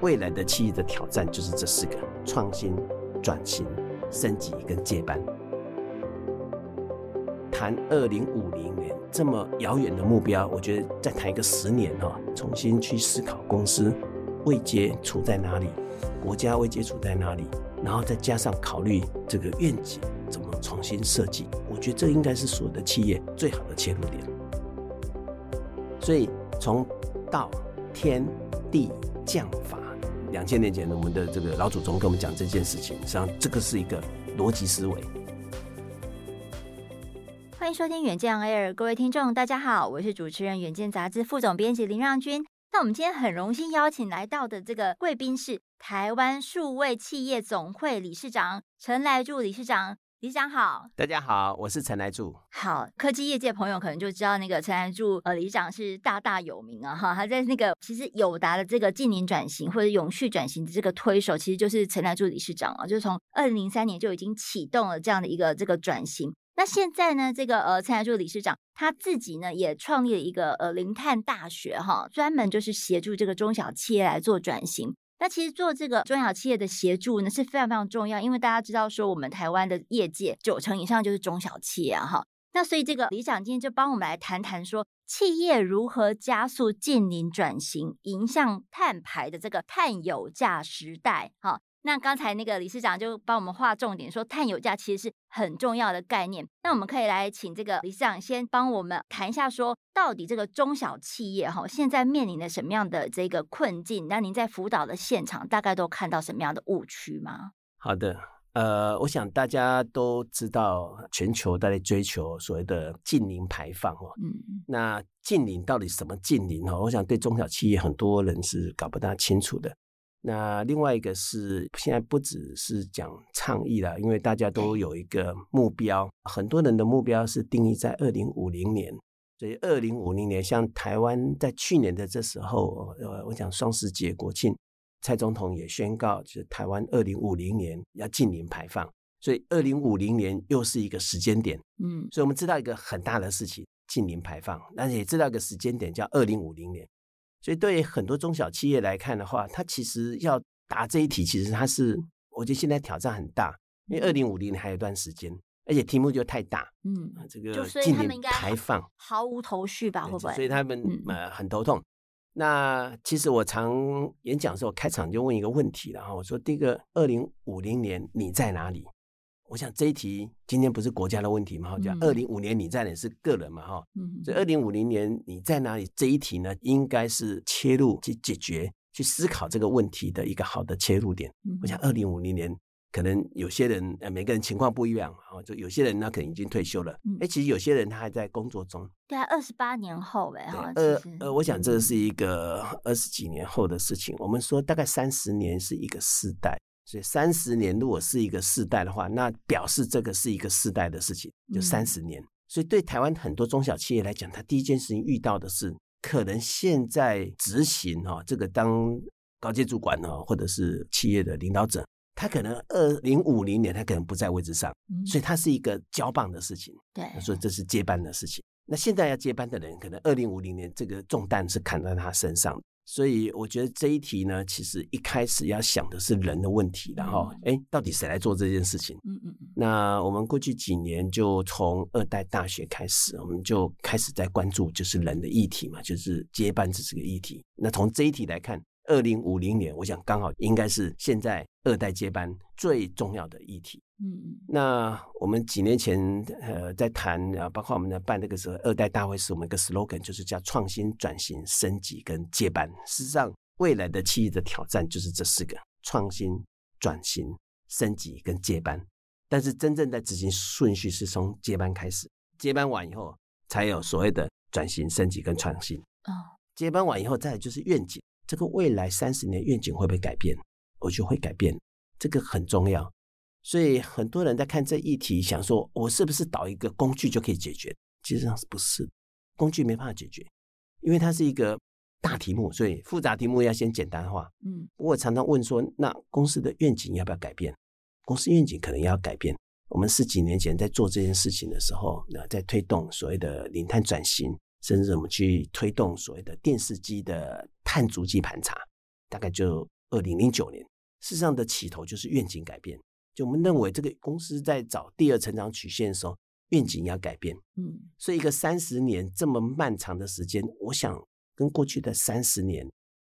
未来的企业的挑战就是这四个：创新、转型、升级跟接班。谈二零五零年这么遥远的目标，我觉得再谈一个十年哈，重新去思考公司位阶处在哪里，国家位阶处在哪里，然后再加上考虑这个愿景怎么重新设计，我觉得这应该是所有的企业最好的切入点。所以从道、天、地、将、法，两千年前我们的这个老祖宗跟我们讲这件事情，实际上这个是一个逻辑思维。欢迎收听远见 Air，各位听众，大家好，我是主持人远见杂志副总编辑林让君。那我们今天很荣幸邀请来到的这个贵宾是台湾数位企业总会理事长陈来柱理事长。理事长好，大家好，我是陈来柱。好，科技业界朋友可能就知道那个陈来柱呃理事长是大大有名啊哈，他在那个其实友达的这个近零转型或者永续转型的这个推手，其实就是陈来柱理事长啊，就是从二零零三年就已经启动了这样的一个这个转型。那现在呢，这个呃，陈来柱理事长他自己呢也创立了一个呃零碳大学哈，专门就是协助这个中小企业来做转型。那其实做这个中小企业的协助呢是非常非常重要，因为大家知道说我们台湾的业界九成以上就是中小企业哈。那所以这个理想今天就帮我们来谈谈说，企业如何加速近零转型，迎向碳排的这个碳有价时代哈。那刚才那个理事长就帮我们划重点，说碳有价其实是很重要的概念。那我们可以来请这个理事长先帮我们谈一下，说到底这个中小企业哈现在面临的什么样的这个困境？那您在辅导的现场大概都看到什么样的误区吗？好的，呃，我想大家都知道，全球都在追求所谓的近零排放哦。嗯，那近零到底什么近零哦？我想对中小企业很多人是搞不大清楚的。那另外一个是，现在不只是讲倡议了，因为大家都有一个目标，很多人的目标是定义在二零五零年。所以二零五零年，像台湾在去年的这时候，呃，我讲双十节国庆，蔡总统也宣告，就是台湾二零五零年要净零排放。所以二零五零年又是一个时间点，嗯，所以我们知道一个很大的事情，净零排放，但是也知道一个时间点叫二零五零年。所以，对很多中小企业来看的话，它其实要答这一题，其实它是，我觉得现在挑战很大，因为二零五零年还有一段时间，而且题目就太大，嗯，这个净零排放毫无头绪吧？会不会？所以他们呃很头痛。嗯、那其实我常演讲的时候开场就问一个问题，然后我说：第一个，二零五零年你在哪里？我想这一题今天不是国家的问题嘛？哈，讲二零五年你在哪是个人嘛？哈，嗯，所以二零五零年你在哪里这一题呢，应该是切入去解决、去思考这个问题的一个好的切入点。我想二零五零年可能有些人呃每个人情况不一样，哈，就有些人他可能已经退休了，哎，其实有些人他还在工作中。对啊，二十八年后哎，哈，呃呃，我想这是一个二十几年后的事情。我们说大概三十年是一个世代。所以三十年如果是一个世代的话，那表示这个是一个世代的事情，就三十年。所以对台湾很多中小企业来讲，他第一件事情遇到的是，可能现在执行哈这个当高阶主管呢，或者是企业的领导者，他可能二零五零年他可能不在位置上，所以他是一个交棒的事情。对，所以这是接班的事情。那现在要接班的人，可能二零五零年这个重担是扛在他身上。所以我觉得这一题呢，其实一开始要想的是人的问题，然后，哎，到底谁来做这件事情？嗯嗯嗯。那我们过去几年就从二代大学开始，我们就开始在关注就是人的议题嘛，就是接班这是个议题。那从这一题来看，二零五零年，我想刚好应该是现在二代接班最重要的议题。嗯，那我们几年前呃在谈啊，包括我们在办那个时候二代大会，时我们一个 slogan，就是叫创新、转型、升级跟接班。事实上，未来的企业的挑战就是这四个：创新、转型、升级跟接班。但是真正在执行顺序是从接班开始，接班完以后才有所谓的转型、升级跟创新。哦，接班完以后再来就是愿景，这个未来三十年愿景会不会改变？我觉得会改变，这个很重要。所以很多人在看这议题，想说我是不是导一个工具就可以解决？其实上是不是，工具没办法解决，因为它是一个大题目，所以复杂题目要先简单化。嗯，我常常问说，那公司的愿景要不要改变？公司愿景可能要改变。我们十几年前在做这件事情的时候，那在推动所谓的零碳转型，甚至我们去推动所谓的电视机的碳足迹盘查，大概就二零零九年，事实上的起头就是愿景改变。就我们认为这个公司在找第二成长曲线的时候，愿景要改变。嗯，所以一个三十年这么漫长的时间，我想跟过去的三十年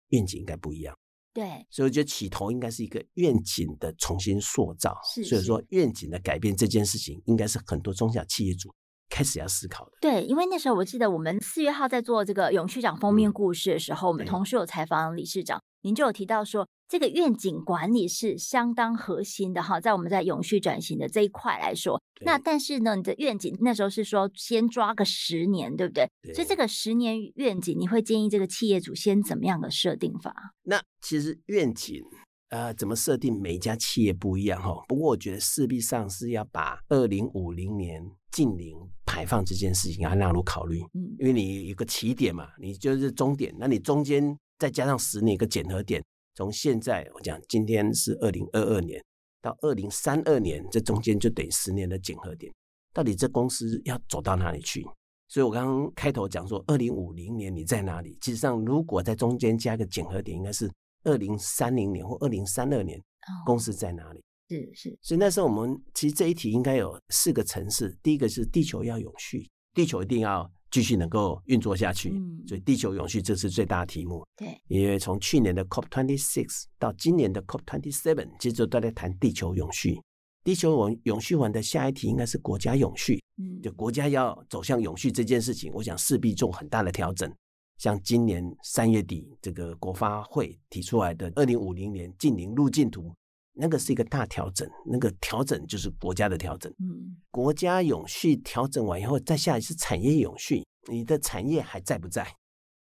愿景应该不一样。对，所以我觉得起头应该是一个愿景的重新塑造。是，是，所以说愿景的改变这件事情，应该是很多中小企业主开始要思考的。对，因为那时候我记得我们四月号在做这个永续长封面故事的时候，嗯、我们同事有采访理事长，您就有提到说。这个愿景管理是相当核心的哈，在我们在永续转型的这一块来说，那但是呢，你的愿景那时候是说先抓个十年，对不对？对。所以这个十年愿景，你会建议这个企业主先怎么样的设定法？那其实愿景呃怎么设定，每一家企业不一样哈。不过我觉得势必上是要把二零五零年近零排放这件事情要纳入考虑，嗯，因为你有个起点嘛，你就是终点，那你中间再加上十年一个检核点。从现在我讲，今天是二零二二年到二零三二年，这中间就等于十年的检核点。到底这公司要走到哪里去？所以我刚刚开头讲说，二零五零年你在哪里？其实上，如果在中间加个检核点，应该是二零三零年或二零三二年，公司在哪里？是是。所以那时候我们其实这一题应该有四个层次。第一个是地球要永续，地球一定要。继续能够运作下去，所以地球永续这是最大的题目。对，因为从去年的 COP twenty six 到今年的 COP twenty seven，其实都在谈地球永续。地球永永续完的下一题应该是国家永续。嗯，就国家要走向永续这件事情，我想势必做很大的调整。像今年三月底这个国发会提出来的二零五零年近零路径图。那个是一个大调整，那个调整就是国家的调整。嗯，国家永续调整完以后，再下一次产业永续，你的产业还在不在？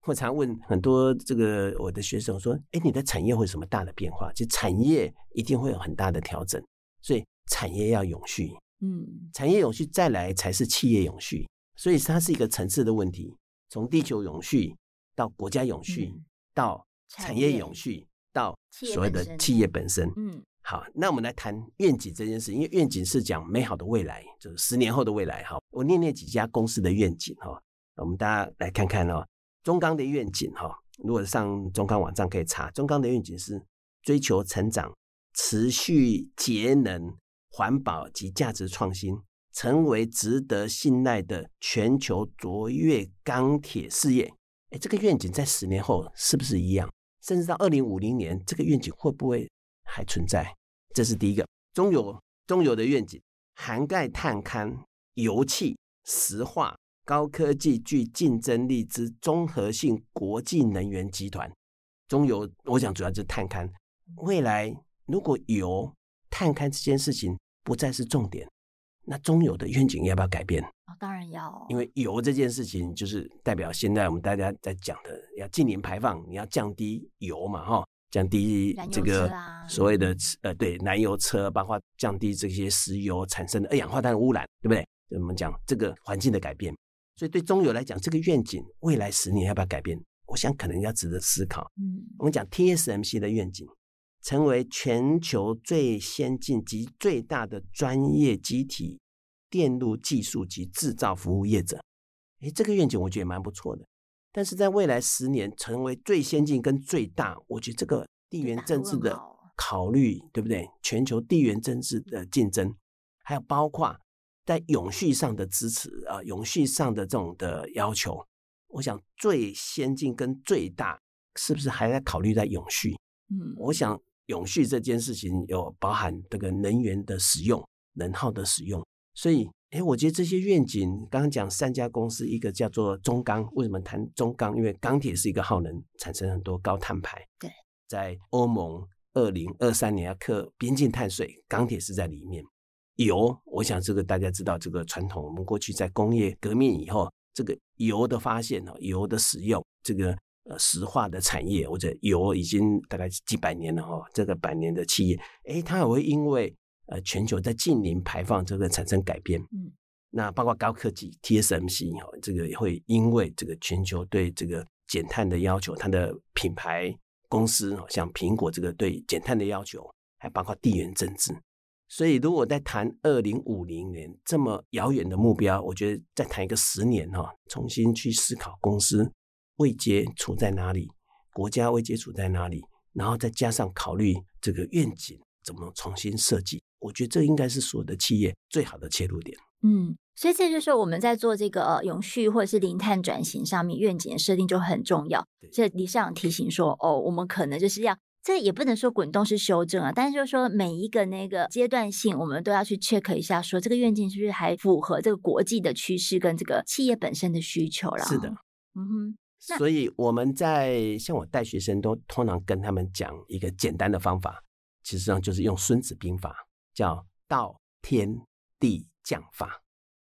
我常问很多这个我的学生说：“哎，你的产业会有什么大的变化？”就产业一定会有很大的调整，所以产业要永续。嗯，产业永续再来才是企业永续，所以它是一个层次的问题。从地球永续到国家永续，嗯，到产业永续，到所谓的企业本身。嗯。好，那我们来谈愿景这件事，因为愿景是讲美好的未来，就是十年后的未来。哈，我念念几家公司的愿景哈，我们大家来看看哦。中钢的愿景哈，如果上中钢网站可以查，中钢的愿景是追求成长、持续节能、环保及价值创新，成为值得信赖的全球卓越钢铁事业。哎，这个愿景在十年后是不是一样？甚至到二零五零年，这个愿景会不会还存在？这是第一个中油，中油的愿景涵盖碳勘、油气、石化、高科技、具竞争力之综合性国际能源集团。中油，我想主要就是碳勘。未来如果油、碳勘这件事情不再是重点，那中油的愿景要不要改变？哦，当然要。因为油这件事情就是代表现在我们大家在讲的，要净零排放，你要降低油嘛，哈。降低这个所谓的呃，对，燃油车，包括降低这些石油产生的二氧化碳污染，对不对？我们讲这个环境的改变，所以对中油来讲，这个愿景未来十年要不要改变？我想可能要值得思考。嗯，我们讲 TSMC 的愿景，成为全球最先进及最大的专业集体电路技术及制造服务业者。诶，这个愿景我觉得蛮不错的。但是在未来十年成为最先进跟最大，我觉得这个地缘政治的考虑，对不对？全球地缘政治的竞争，还有包括在永续上的支持啊，永续上的这种的要求，我想最先进跟最大是不是还在考虑在永续？嗯，我想永续这件事情有包含这个能源的使用、能耗的使用，所以。哎，我觉得这些愿景，刚刚讲三家公司，一个叫做中钢。为什么谈中钢？因为钢铁是一个耗能，产生很多高碳排。对，在欧盟二零二三年要课边境碳税，钢铁是在里面。油，我想这个大家知道，这个传统，我们过去在工业革命以后，这个油的发现，油的使用，这个呃石化的产业，或者油已经大概几百年了哈，这个百年的企业，哎，它也会因为。呃，全球在近零排放这个产生改变，嗯，那包括高科技 TSMC 哦，这个也会因为这个全球对这个减碳的要求，它的品牌公司哦像苹果这个对减碳的要求，还包括地缘政治，所以如果在谈二零五零年这么遥远的目标，我觉得再谈一个十年哈，重新去思考公司未接处在哪里，国家未接处在哪里，然后再加上考虑这个愿景怎么重新设计，我觉得这应该是所有的企业最好的切入点。嗯，所以这就是我们在做这个呃永续或者是零碳转型上面愿景的设定就很重要。这理事长提醒说，哦，我们可能就是要。这也不能说滚动式修正啊，但是就是说每一个那个阶段性，我们都要去 check 一下，说这个愿景是不是还符合这个国际的趋势跟这个企业本身的需求了。是的，嗯哼。所以我们在像我带学生都通常跟他们讲一个简单的方法，其实上就是用《孙子兵法》，叫道天地将法。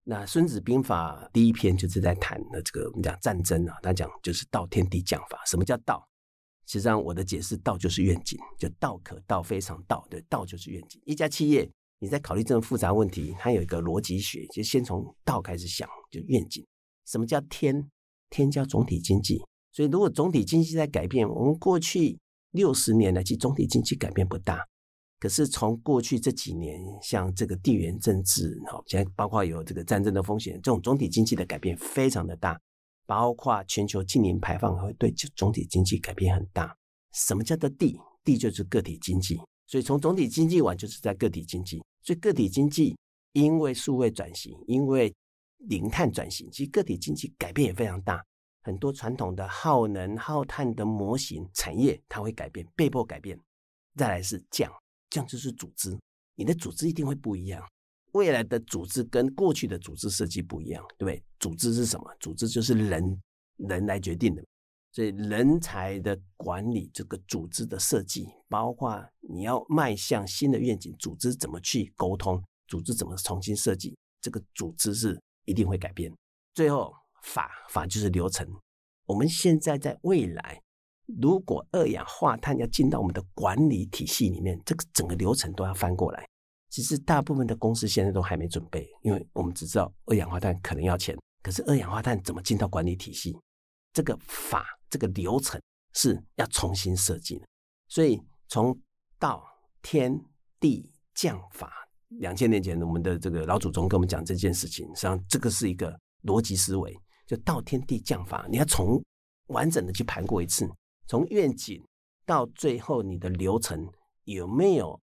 那《孙子兵法》第一篇就是在谈的这个我们讲战争啊，他讲就是道天地将法。什么叫道？实际上，我的解释，道就是愿景，就道可道非常道，对，道就是愿景。一家企业，你在考虑这种复杂问题，它有一个逻辑学，就先从道开始想，就愿景。什么叫天？天叫总体经济。所以，如果总体经济在改变，我们过去六十年来，其实总体经济改变不大。可是从过去这几年，像这个地缘政治，好，现在包括有这个战争的风险，这种总体经济的改变非常的大。包括全球净零排放会对总体经济改变很大。什么叫做地？地就是个体经济，所以从总体经济玩就是在个体经济。所以个体经济因为数位转型，因为零碳转型，其实个体经济改变也非常大。很多传统的耗能耗碳的模型产业它会改变，被迫改变。再来是降这样就是组织，你的组织一定会不一样。未来的组织跟过去的组织设计不一样，对不对？组织是什么？组织就是人，人来决定的。所以人才的管理，这个组织的设计，包括你要迈向新的愿景，组织怎么去沟通，组织怎么重新设计，这个组织是一定会改变。最后，法法就是流程。我们现在在未来，如果二氧化碳要进到我们的管理体系里面，这个整个流程都要翻过来。其实大部分的公司现在都还没准备，因为我们只知道二氧化碳可能要钱，可是二氧化碳怎么进到管理体系？这个法这个流程是要重新设计的。所以从道天地将法，两千年前我们的这个老祖宗跟我们讲这件事情，实际上这个是一个逻辑思维，就道天地将法，你要从完整的去盘过一次，从愿景到最后你的流程有没有？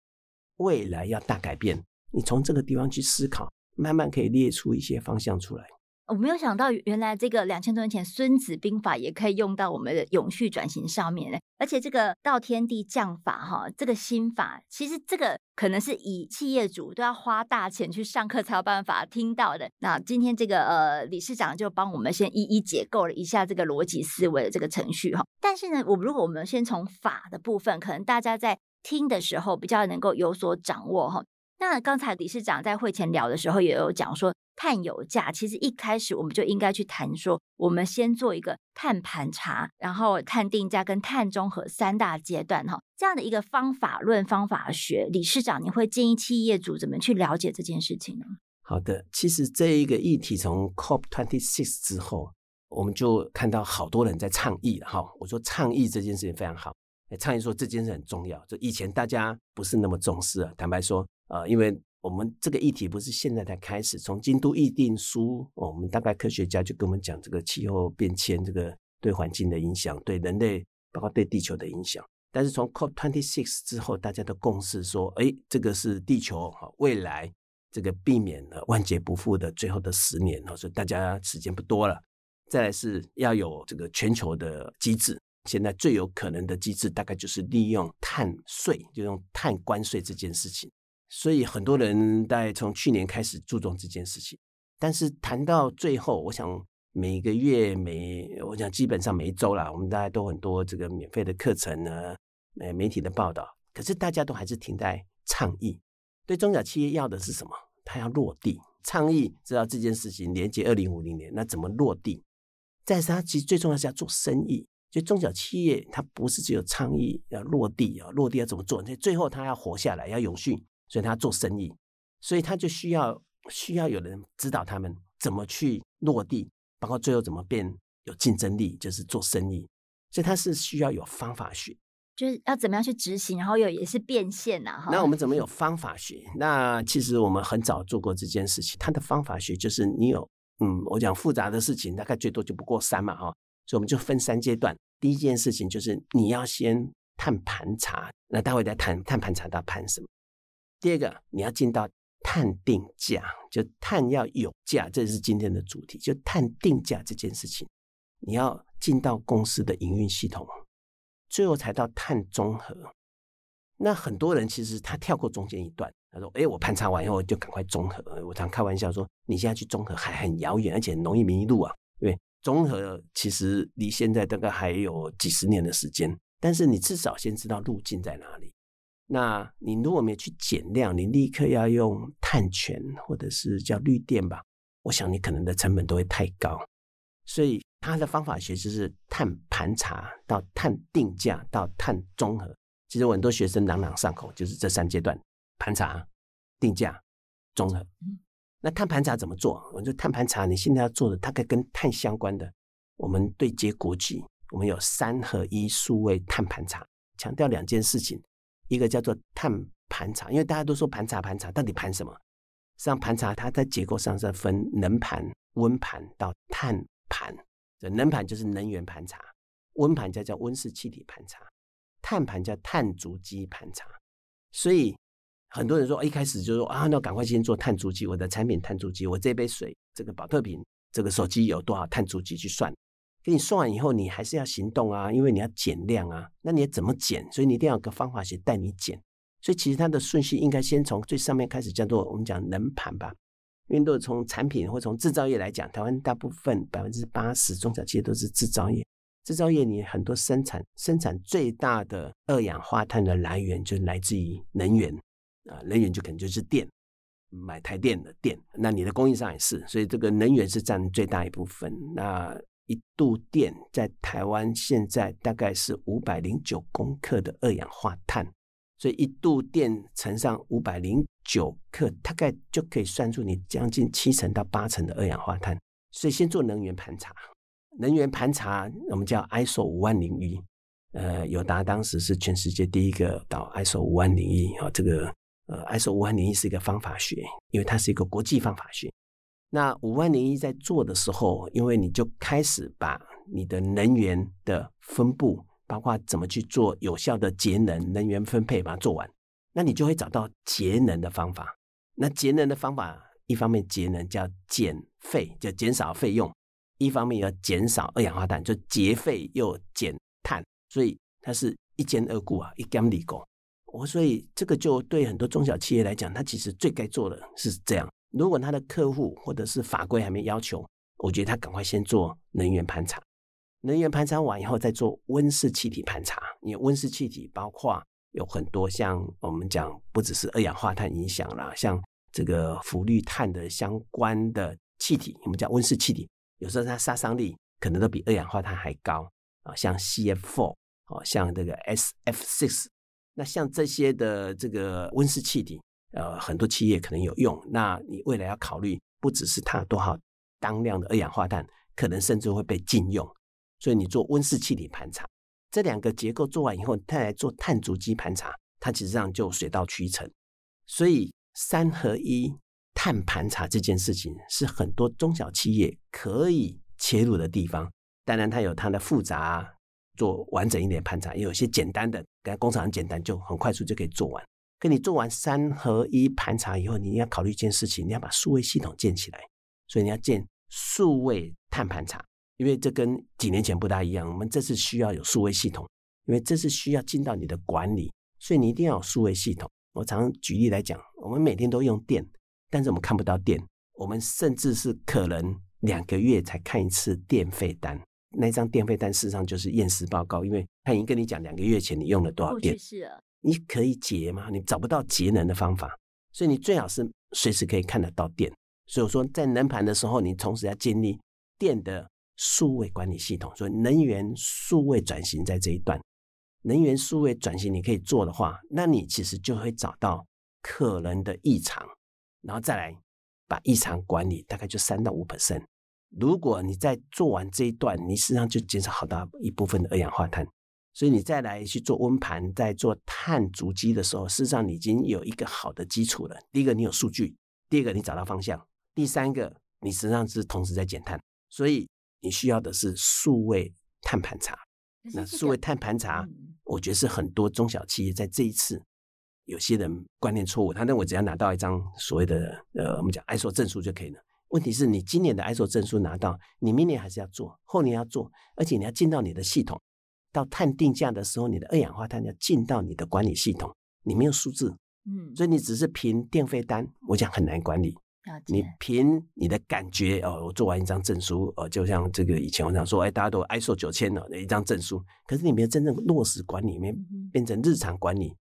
未来要大改变，你从这个地方去思考，慢慢可以列出一些方向出来。我没有想到，原来这个两千多年前《孙子兵法》也可以用到我们的永续转型上面呢。而且这个道天地将法哈，这个心法，其实这个可能是以企业主都要花大钱去上课才有办法听到的。那今天这个呃理事长就帮我们先一一解构了一下这个逻辑思维的这个程序哈。但是呢，我如果我们先从法的部分，可能大家在。听的时候比较能够有所掌握哈。那刚才理事长在会前聊的时候也有讲说，碳油价，其实一开始我们就应该去谈说，我们先做一个碳盘查，然后碳定价跟碳中和三大阶段哈，这样的一个方法论方法学。理事长，你会建议企业主怎么去了解这件事情呢？好的，其实这一个议题从 COP twenty six 之后，我们就看到好多人在倡议了哈。我说倡议这件事情非常好。倡议说这件事很重要，就以前大家不是那么重视啊。坦白说，呃，因为我们这个议题不是现在才开始，从京都议定书，我们大概科学家就跟我们讲这个气候变迁，这个对环境的影响，对人类，包括对地球的影响。但是从 Cop26 之后，大家的共识说，哎，这个是地球未来这个避免了万劫不复的最后的十年，所以大家时间不多了。再来是要有这个全球的机制。现在最有可能的机制，大概就是利用碳税，就用碳关税这件事情。所以很多人在从去年开始注重这件事情。但是谈到最后，我想每个月每，我想基本上每一周啦，我们大家都很多这个免费的课程呢，呃，媒体的报道。可是大家都还是停在倡议。对中小企业要的是什么？他要落地。倡议知道这件事情连接二零五零年，那怎么落地？再是他其实最重要是要做生意。就中小企业，它不是只有倡议要落地啊，落地要怎么做？那最后它要活下来，要永续，所以它要做生意，所以它就需要需要有人指导他们怎么去落地，包括最后怎么变有竞争力，就是做生意。所以它是需要有方法学，就是要怎么样去执行，然后有也是变现呐、啊。那我们怎么有方法学？那其实我们很早做过这件事情。它的方法学就是你有，嗯，我讲复杂的事情，大概最多就不过三嘛，哈。所以我们就分三阶段。第一件事情就是你要先碳盘查。那待会再谈碳盘查到盘什么？第二个，你要进到碳定价，就碳要有价，这是今天的主题，就碳定价这件事情，你要进到公司的营运系统，最后才到碳综合。那很多人其实他跳过中间一段，他说：“哎，我盘查完以后就赶快综合。”我常开玩笑说：“你现在去综合还很遥远，而且很容易迷路啊。”因为综合其实离现在大概还有几十年的时间。但是你至少先知道路径在哪里。那你如果没有去减量，你立刻要用碳权或者是叫绿电吧，我想你可能的成本都会太高。所以它的方法学就是碳盘查到碳定价到碳综合。其实我很多学生朗朗上口，就是这三阶段：盘查、定价、综合。那碳盘查怎么做？我就碳盘查，你现在要做的大概跟碳相关的，我们对接国际。我们有三合一数位碳盘查，强调两件事情，一个叫做碳盘查，因为大家都说盘查盘查，到底盘什么？实际上盘查它在结构上是分能盘、温盘到碳盘。这能盘就是能源盘查，温盘叫叫温室气体盘查，碳盘叫碳足迹盘查。所以很多人说，一开始就说啊，那赶快先做碳足迹，我的产品碳足迹，我这杯水、这个宝特瓶、这个手机有多少碳足迹去算。给你算完以后，你还是要行动啊，因为你要减量啊。那你要怎么减？所以你一定要有个方法去带你减。所以其实它的顺序应该先从最上面开始，叫做我们讲能盘吧。因为如果从产品或从制造业来讲，台湾大部分百分之八十中小企业都是制造业。制造业你很多生产生产最大的二氧化碳的来源就来自于能源啊，能源就可能就是电，买台电的电。那你的供应商也是，所以这个能源是占最大一部分。那一度电在台湾现在大概是五百零九公克的二氧化碳，所以一度电乘上五百零九克，大概就可以算出你将近七成到八成的二氧化碳。所以先做能源盘查，能源盘查我们叫 ISO 五万零一，呃，友达当时是全世界第一个到 ISO 五万零一啊，这个呃 ISO 五万零一是一个方法学，因为它是一个国际方法学。那五万零一在做的时候，因为你就开始把你的能源的分布，包括怎么去做有效的节能、能源分配，把它做完，那你就会找到节能的方法。那节能的方法，一方面节能叫减费，就减少费用；一方面要减少二氧化碳，就节费又减碳。所以它是一兼二顾啊，一兼二顾。我所以这个就对很多中小企业来讲，它其实最该做的是这样。如果他的客户或者是法规还没要求，我觉得他赶快先做能源盘查。能源盘查完以后，再做温室气体盘查。因为温室气体包括有很多像我们讲，不只是二氧化碳影响啦，像这个氟氯碳的相关的气体，我们叫温室气体，有时候它杀伤力可能都比二氧化碳还高啊，像 CF4 哦，像这个 SF6，那像这些的这个温室气体。呃，很多企业可能有用，那你未来要考虑，不只是它多少当量的二氧化碳，可能甚至会被禁用。所以你做温室气体盘查，这两个结构做完以后，再来做碳足迹盘查，它其实上就水到渠成。所以三合一碳盘查这件事情，是很多中小企业可以切入的地方。当然，它有它的复杂，做完整一点盘查，也有些简单的，跟工厂很简单，就很快速就可以做完。跟你做完三合一盘查以后，你要考虑一件事情，你要把数位系统建起来。所以你要建数位碳盘查，因为这跟几年前不大一样。我们这次需要有数位系统，因为这是需要进到你的管理，所以你一定要有数位系统。我常常举例来讲，我们每天都用电，但是我们看不到电，我们甚至是可能两个月才看一次电费单。那张电费单事实上就是验尸报告，因为他已经跟你讲两个月前你用了多少电。你可以节吗？你找不到节能的方法，所以你最好是随时可以看得到电。所以我说，在能盘的时候，你同时要建立电的数位管理系统。所以能源数位转型在这一段，能源数位转型你可以做的话，那你其实就会找到可能的异常，然后再来把异常管理，大概就三到五 percent。如果你在做完这一段，你实际上就减少好大一部分的二氧化碳。所以你再来去做温盘，在做碳足迹的时候，事实上你已经有一个好的基础了。第一个，你有数据；第二个，你找到方向；第三个，你实际上是同时在减碳。所以你需要的是数位碳盘查。那数位碳盘查，我觉得是很多中小企业在这一次，有些人观念错误，他认为只要拿到一张所谓的呃，我们讲 ISO 证书就可以了。问题是你今年的 ISO 证书拿到，你明年还是要做，后年要做，而且你要进到你的系统。到碳定价的时候，你的二氧化碳要进到你的管理系统，你没有数字，嗯，所以你只是凭电费单，我讲很难管理。你凭你的感觉哦，我做完一张证书，哦，就像这个以前我想说，哎，大家都 ISO 九千了，一张证书，可是你没有真正落实管理，没变成日常管理，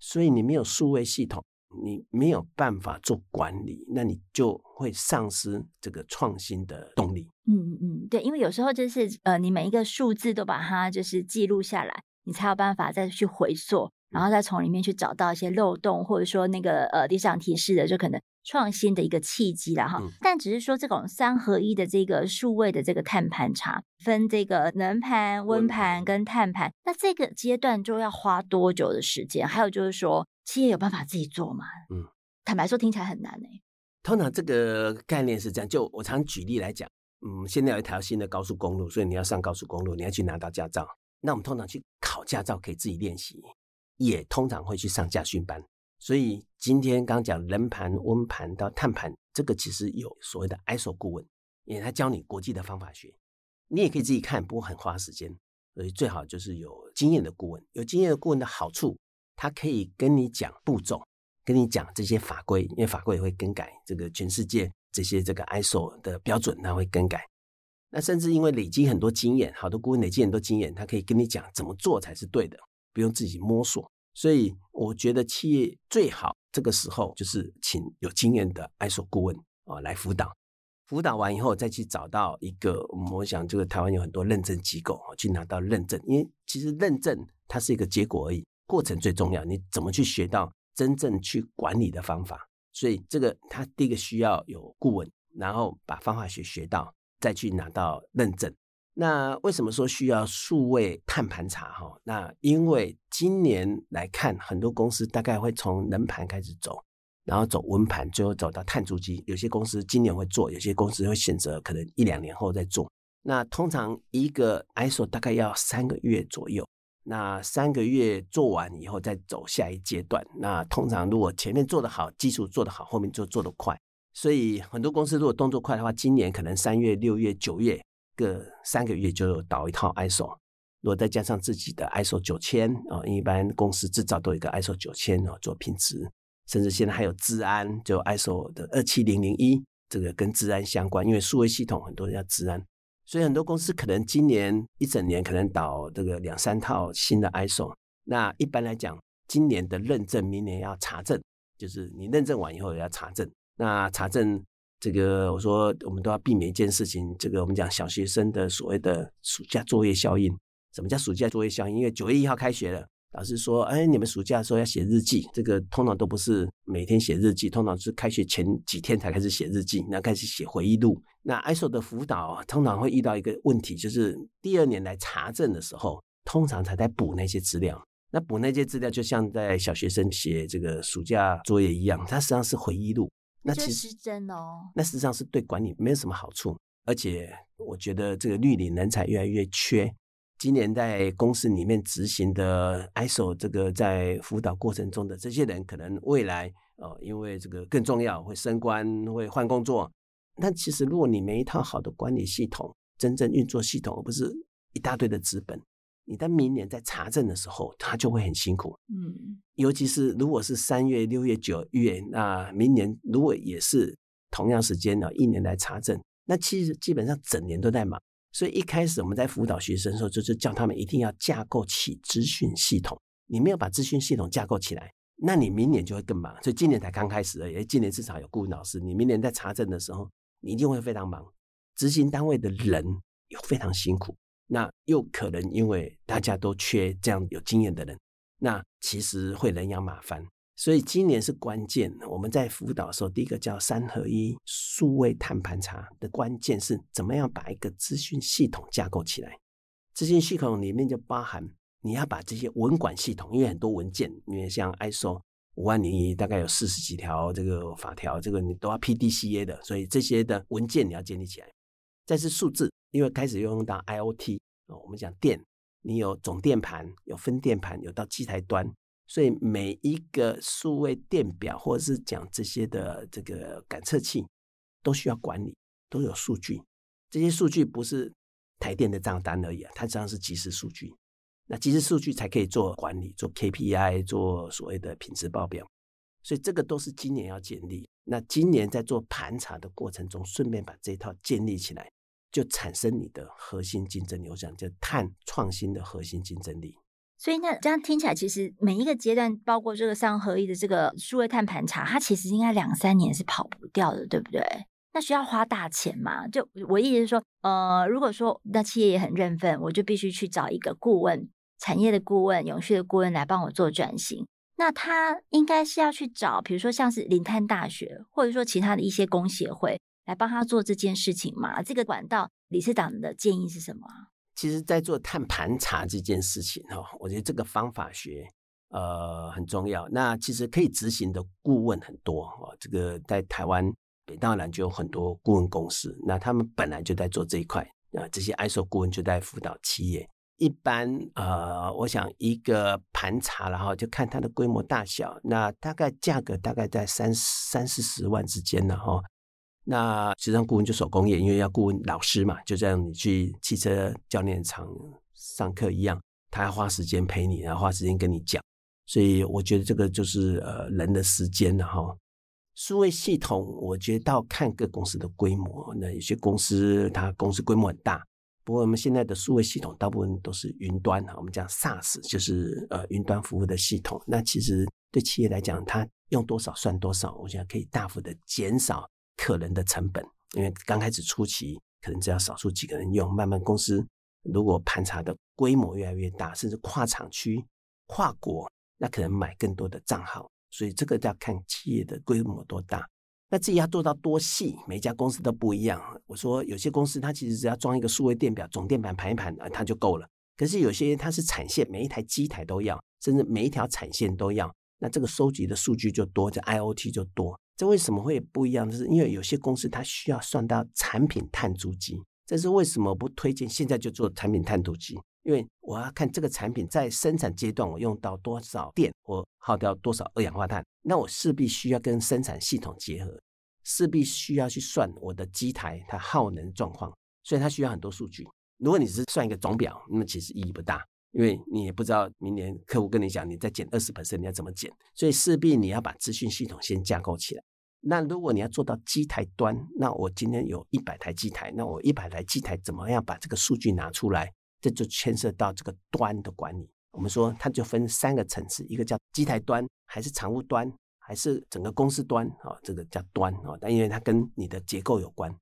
所以你没有数位系统，你没有办法做管理，那你就会丧失这个创新的动力。嗯嗯，对，因为有时候就是呃，你每一个数字都把它就是记录下来，你才有办法再去回溯，然后再从里面去找到一些漏洞，或者说那个呃，地上提示的，就可能。创新的一个契机了哈，但只是说这种三合一的这个数位的这个碳盘查，分这个能盘、温盘跟碳盘，那这个阶段就要花多久的时间？还有就是说，企业有办法自己做吗？嗯，坦白说听起来很难呢。通常这个概念是这样，就我常举例来讲，嗯，现在有一条新的高速公路，所以你要上高速公路，你要去拿到驾照，那我们通常去考驾照可以自己练习，也通常会去上驾训班。所以今天刚讲人盘、温盘到碳盘，这个其实有所谓的 ISO 顾问，因为他教你国际的方法学，你也可以自己看，不过很花时间。所以最好就是有经验的顾问。有经验的顾问的好处，他可以跟你讲步骤，跟你讲这些法规，因为法规也会更改。这个全世界这些这个 ISO 的标准，它会更改。那甚至因为累积很多经验，好多顾问累积很多经验，他可以跟你讲怎么做才是对的，不用自己摸索。所以我觉得企业最好这个时候就是请有经验的 ISO 顾问啊来辅导，辅导完以后再去找到一个，我想这个台湾有很多认证机构去拿到认证，因为其实认证它是一个结果而已，过程最重要。你怎么去学到真正去管理的方法？所以这个它第一个需要有顾问，然后把方法学学到，再去拿到认证。那为什么说需要数位碳盘查？哈，那因为今年来看，很多公司大概会从能盘开始走，然后走温盘，最后走到碳足迹。有些公司今年会做，有些公司会选择可能一两年后再做。那通常一个 ISO 大概要三个月左右。那三个月做完以后再走下一阶段。那通常如果前面做得好，基础做得好，后面就做得快。所以很多公司如果动作快的话，今年可能三月、六月、九月。各三个月就导一套 ISO，如果再加上自己的 ISO 九千啊，一般公司制造都有一个 ISO 九千啊做品质，甚至现在还有治安，就 ISO 的二七零零一，这个跟治安相关，因为数位系统很多人要治安，所以很多公司可能今年一整年可能导这个两三套新的 ISO。那一般来讲，今年的认证，明年要查证，就是你认证完以后也要查证，那查证。这个我说，我们都要避免一件事情。这个我们讲小学生的所谓的暑假作业效应。什么叫暑假作业效应？因为九月一号开学了，老师说：“哎，你们暑假的时候要写日记。”这个通常都不是每天写日记，通常是开学前几天才开始写日记，那开始写回忆录。那 ISO 的辅导通常会遇到一个问题，就是第二年来查证的时候，通常才在补那些资料。那补那些资料，就像在小学生写这个暑假作业一样，它实际上是回忆录。那其实真哦，那实际上是对管理没有什么好处，而且我觉得这个绿领人才越来越缺。今年在公司里面执行的 ISO 这个在辅导过程中的这些人，可能未来哦，因为这个更重要，会升官，会换工作。但其实如果你没一套好的管理系统，真正运作系统，而不是一大堆的资本。你在明年在查证的时候，他就会很辛苦。嗯，尤其是如果是三月、六月、九月，那明年如果也是同样时间呢，一年来查证，那其实基本上整年都在忙。所以一开始我们在辅导学生的时候，就是叫他们一定要架构起资讯系统。你没有把资讯系统架构起来，那你明年就会更忙。所以今年才刚开始而已，今年至少有顾问老师，你明年在查证的时候，你一定会非常忙。执行单位的人又非常辛苦。那又可能因为大家都缺这样有经验的人，那其实会人仰马翻。所以今年是关键。我们在辅导的时候，第一个叫三合一数位碳盘查的关键是怎么样把一个资讯系统架构起来。资讯系统里面就包含你要把这些文管系统，因为很多文件，因为像 ISO 五万零一大概有四十几条这个法条，这个你都要 PDCA 的，所以这些的文件你要建立起来。再是数字。因为开始用到 IoT 哦，我们讲电，你有总电盘，有分电盘，有到机台端，所以每一个数位电表或者是讲这些的这个感测器，都需要管理，都有数据。这些数据不是台电的账单而已啊，它实际上是即时数据。那即时数据才可以做管理，做 KPI，做所谓的品质报表。所以这个都是今年要建立。那今年在做盘查的过程中，顺便把这一套建立起来。就产生你的核心竞争力，我想就碳创新的核心竞争力。所以那这样听起来，其实每一个阶段，包括这个三合一的这个数位碳盘查，它其实应该两三年是跑不掉的，对不对？那需要花大钱吗？就我意思是说，呃，如果说那企业也很认份，我就必须去找一个顾问，产业的顾问、永续的顾问来帮我做转型。那他应该是要去找，比如说像是林碳大学，或者说其他的一些工协会。来帮他做这件事情嘛？这个管道，理事长的建议是什么？其实，在做碳盘查这件事情哈，我觉得这个方法学呃很重要。那其实可以执行的顾问很多哦。这个在台湾北大南就有很多顾问公司，那他们本来就在做这一块啊。这些 ISO 顾问就在辅导企业。一般呃，我想一个盘查然后就看它的规模大小，那大概价格大概在三三四十万之间了哈。那实际上顾问就手工业，因为要顾问老师嘛，就像你去汽车教练场上课一样，他要花时间陪你，然后花时间跟你讲，所以我觉得这个就是呃人的时间了哈。数位系统，我觉得到看各公司的规模，那有些公司它公司规模很大，不过我们现在的数位系统大部分都是云端哈，我们讲 SaaS 就是呃云端服务的系统，那其实对企业来讲，它用多少算多少，我觉得可以大幅的减少。可能的成本，因为刚开始初期可能只要少数几个人用，慢慢公司如果盘查的规模越来越大，甚至跨厂区、跨国，那可能买更多的账号。所以这个要看企业的规模多大，那自己要做到多细，每一家公司都不一样。我说有些公司它其实只要装一个数位电表，总电盘盘一盘啊，它就够了。可是有些它是产线，每一台机台都要，甚至每一条产线都要，那这个收集的数据就多，这 IoT 就多。这为什么会不一样？就是因为有些公司它需要算到产品碳足迹，这是为什么不推荐现在就做产品碳足迹？因为我要看这个产品在生产阶段我用到多少电，我耗掉多少二氧化碳，那我势必需要跟生产系统结合，势必需要去算我的机台它耗能状况，所以它需要很多数据。如果你只是算一个总表，那么其实意义不大。因为你也不知道明年客户跟你讲，你再减二十%，你要怎么减？所以势必你要把资讯系统先架构起来。那如果你要做到机台端，那我今天有一百台机台，那我一百台机台怎么样把这个数据拿出来？这就牵涉到这个端的管理。我们说它就分三个层次，一个叫机台端，还是常务端，还是整个公司端啊？这个叫端啊，但因为它跟你的结构有关。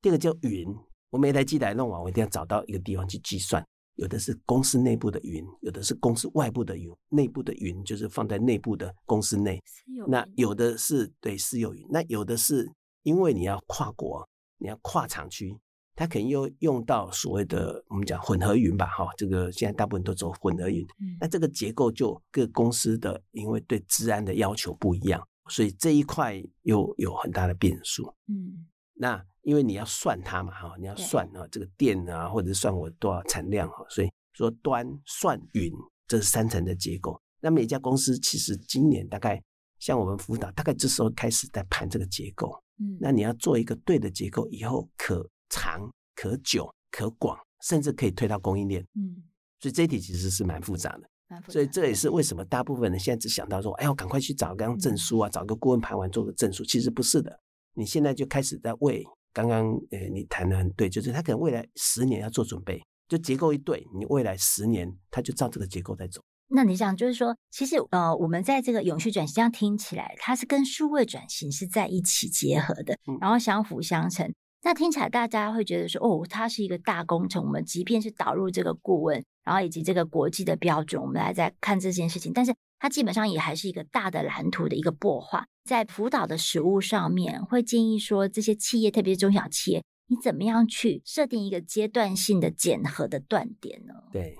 第二个叫云，我每台机台弄完，我一定要找到一个地方去计算。有的是公司内部的云，有的是公司外部的云。内部的云就是放在内部的公司内。那有的是对私有云，那有的是因为你要跨国，你要跨厂区，它可能又用到所谓的我们讲混合云吧，哈，这个现在大部分都走混合云。嗯。那这个结构就各公司的因为对治安的要求不一样，所以这一块又有很大的变数。嗯。那因为你要算它嘛，哈，你要算啊，这个电啊，或者是算我多少产量哈，所以说端算云，这是三层的结构。那每一家公司其实今年大概像我们辅导，大概这时候开始在盘这个结构。嗯，那你要做一个对的结构，以后可长、可久、可广，甚至可以推到供应链。嗯，所以这一题其实是蛮复杂的。所以这也是为什么大部分人现在只想到说，哎，我赶快去找个证书啊，找个顾问盘完做个证书，其实不是的。你现在就开始在为刚刚呃，你谈的很对，就是他可能未来十年要做准备，就结构一对，你未来十年他就照这个结构在走。那你想就是说，其实呃，我们在这个永续转型这样听起来，它是跟数位转型是在一起结合的，然后相辅相成。嗯、那听起来大家会觉得说，哦，它是一个大工程。我们即便是导入这个顾问，然后以及这个国际的标准，我们来再看这件事情，但是它基本上也还是一个大的蓝图的一个擘画。在辅导的实务上面，会建议说，这些企业，特别是中小企业，你怎么样去设定一个阶段性的检核的断点呢？对，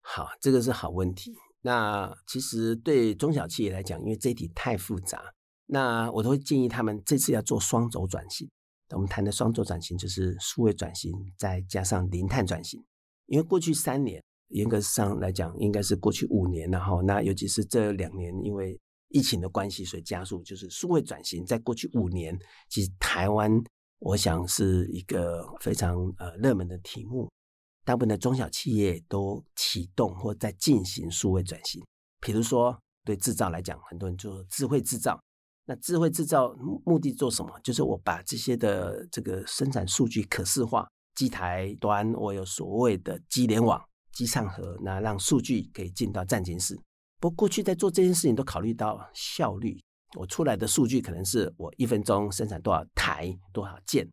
好，这个是好问题。那其实对中小企业来讲，因为这一题太复杂，那我都会建议他们这次要做双轴转型。我们谈的双轴转型就是数位转型，再加上零碳转型。因为过去三年严格上来讲，应该是过去五年，然后那尤其是这两年，因为疫情的关系，所以加速就是数位转型。在过去五年，其实台湾我想是一个非常呃热门的题目，大部分的中小企业都启动或在进行数位转型。比如说，对制造来讲，很多人做智慧制造。那智慧制造目的做什么？就是我把这些的这个生产数据可视化，机台端我有所谓的机联网、机上盒，那让数据可以进到战情室。不过过去在做这件事情都考虑到效率，我出来的数据可能是我一分钟生产多少台、多少件。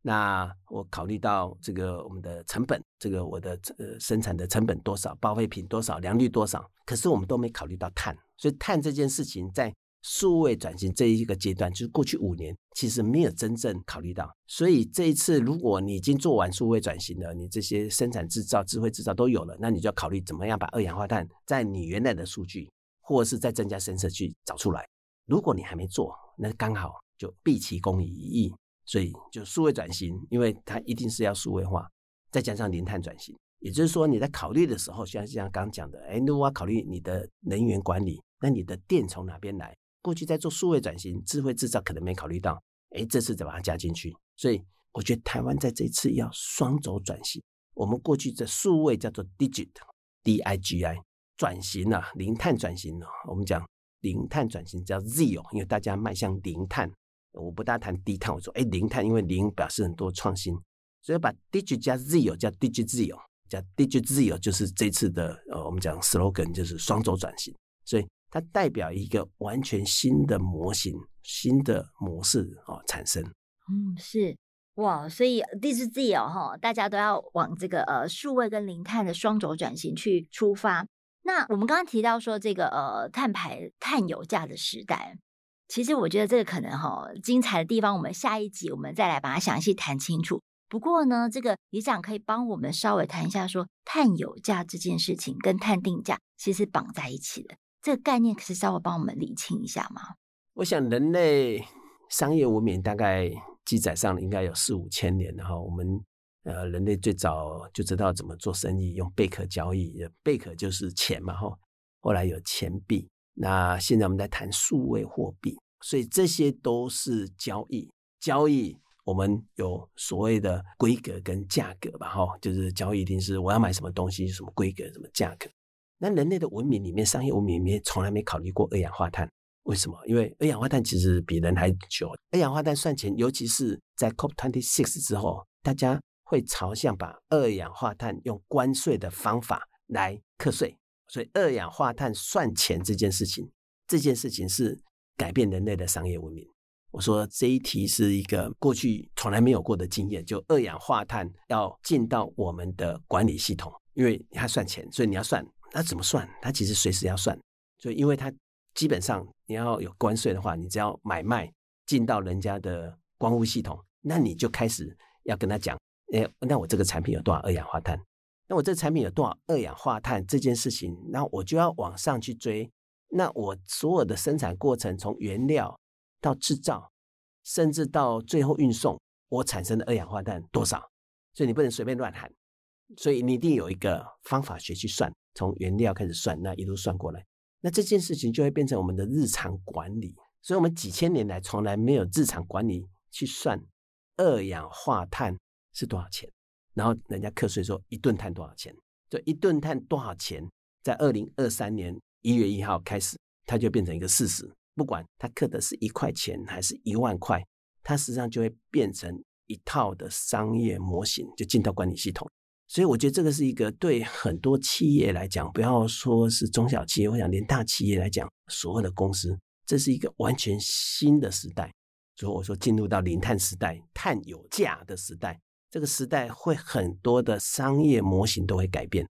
那我考虑到这个我们的成本，这个我的呃生产的成本多少，报废品多少，良率多少，可是我们都没考虑到碳，所以碳这件事情在。数位转型这一个阶段，就是过去五年其实没有真正考虑到，所以这一次如果你已经做完数位转型了，你这些生产制造、智慧制造都有了，那你就要考虑怎么样把二氧化碳在你原来的数据，或者是再增加深色去找出来。如果你还没做，那刚好就毕其功于一役。所以就数位转型，因为它一定是要数位化，再加上零碳转型，也就是说你在考虑的时候，像像刚讲的，哎，如果要考虑你的能源管理，那你的电从哪边来？过去在做数位转型、智慧制造，可能没考虑到，哎，这次再把它加进去。所以我觉得台湾在这次要双轴转型。我们过去的数位叫做 Digit，D-I-G-I，转型啊，零碳转型呢。我们讲零碳转型叫 Zero，因为大家迈向零碳。我不大谈低碳，我说哎，零碳，因为零表示很多创新，所以把 Digit 加 Zero 叫 Digit Zero，加 Digit z 哦就是这次的呃，我们讲 slogan 就是双轴转型。所以。它代表一个完全新的模型、新的模式哦产生。嗯，是哇，所以 Digit 哈，大家都要往这个呃数位跟零碳的双轴转型去出发。那我们刚刚提到说这个呃碳排碳油价的时代，其实我觉得这个可能哈精彩的地方，我们下一集我们再来把它详细谈清楚。不过呢，这个李长可以帮我们稍微谈一下说，碳油价这件事情跟碳定价其实绑在一起的。这个概念可是稍微帮我们理清一下吗？我想人类商业文明大概记载上应该有四五千年，然后我们呃人类最早就知道怎么做生意，用贝壳交易，贝壳就是钱嘛，哈。后来有钱币，那现在我们在谈数位货币，所以这些都是交易。交易我们有所谓的规格跟价格吧，哈，就是交易一定是我要买什么东西，什么规格，什么价格。那人类的文明里面，商业文明里面从来没考虑过二氧化碳，为什么？因为二氧化碳其实比人还久。二氧化碳算钱，尤其是在 COP26 之后，大家会朝向把二氧化碳用关税的方法来课税，所以二氧化碳算钱这件事情，这件事情是改变人类的商业文明。我说这一题是一个过去从来没有过的经验，就二氧化碳要进到我们的管理系统，因为它算钱，所以你要算。那怎么算？它其实随时要算，所以因为它基本上你要有关税的话，你只要买卖进到人家的关务系统，那你就开始要跟他讲，哎，那我这个产品有多少二氧化碳？那我这产品有多少二氧化碳这件事情，那我就要往上去追。那我所有的生产过程，从原料到制造，甚至到最后运送，我产生的二氧化碳多少？所以你不能随便乱喊，所以你一定有一个方法学去算。从原料开始算，那一路算过来，那这件事情就会变成我们的日常管理。所以，我们几千年来从来没有日常管理去算二氧化碳是多少钱。然后人家课税说一吨碳多少钱，就一吨碳多少钱，在二零二三年一月一号开始，它就变成一个事实。不管它课的是一块钱还是一万块，它实际上就会变成一套的商业模型，就进到管理系统。所以我觉得这个是一个对很多企业来讲，不要说是中小企业，我想连大企业来讲，所有的公司，这是一个完全新的时代。所以我说进入到零碳时代，碳有价的时代，这个时代会很多的商业模型都会改变，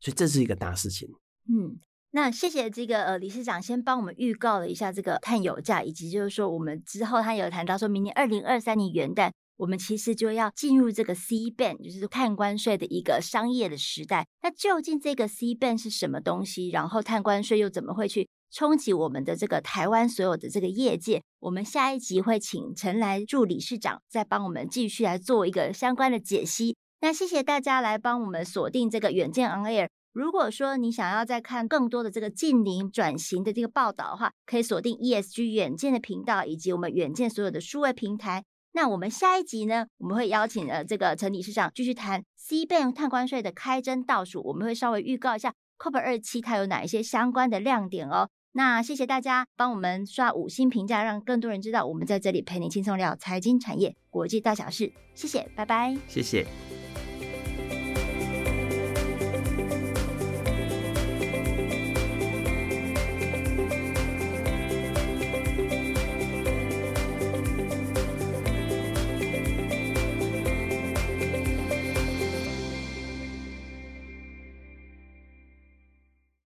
所以这是一个大事情。嗯，那谢谢这个呃理事长先帮我们预告了一下这个碳有价，以及就是说我们之后他有谈到说明年二零二三年元旦。我们其实就要进入这个 C band，就是碳关税的一个商业的时代。那究竟这个 C band 是什么东西？然后碳关税又怎么会去冲击我们的这个台湾所有的这个业界？我们下一集会请陈来助理事长再帮我们继续来做一个相关的解析。那谢谢大家来帮我们锁定这个远见 On Air。如果说你想要再看更多的这个近邻转型的这个报道的话，可以锁定 ESG 远见的频道以及我们远见所有的数位平台。那我们下一集呢，我们会邀请呃这个陈理事长继续谈 CBAM 碳关税的开征倒数，我们会稍微预告一下 COP 二七它有哪一些相关的亮点哦。那谢谢大家帮我们刷五星评价，让更多人知道我们在这里陪你轻松聊财经产业国际大小事。谢谢，拜拜。谢谢。